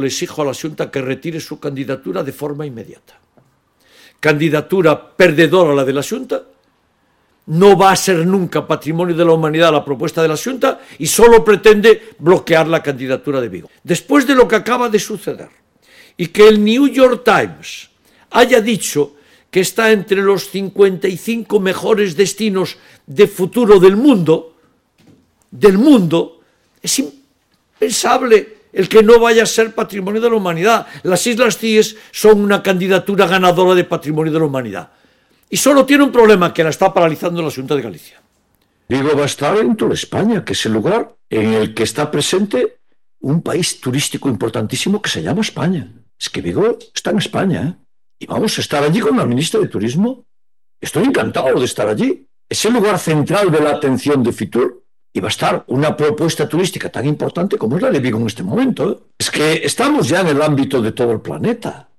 Le exijo a la Junta que retire su candidatura de forma inmediata. Candidatura perdedora la de la Junta. No va a ser nunca patrimonio de la humanidad la propuesta de la Junta y solo pretende bloquear la candidatura de Vigo. Después de lo que acaba de suceder y que el New York Times haya dicho que está entre los 55 mejores destinos de futuro del mundo, del mundo, es impensable el que no vaya a ser patrimonio de la humanidad. Las Islas Cíes son una candidatura ganadora de patrimonio de la humanidad. Y solo tiene un problema, que la está paralizando la Junta de Galicia. Vigo va a estar en toda España, que es el lugar en el que está presente un país turístico importantísimo que se llama España. Es que Vigo está en España, ¿eh? Y vamos a estar allí con la ministra de Turismo. Estoy encantado de estar allí. Es el lugar central de la atención de Fitur y va a estar una propuesta turística tan importante como es la de Vigo en este momento. Es que estamos ya en el ámbito de todo el planeta.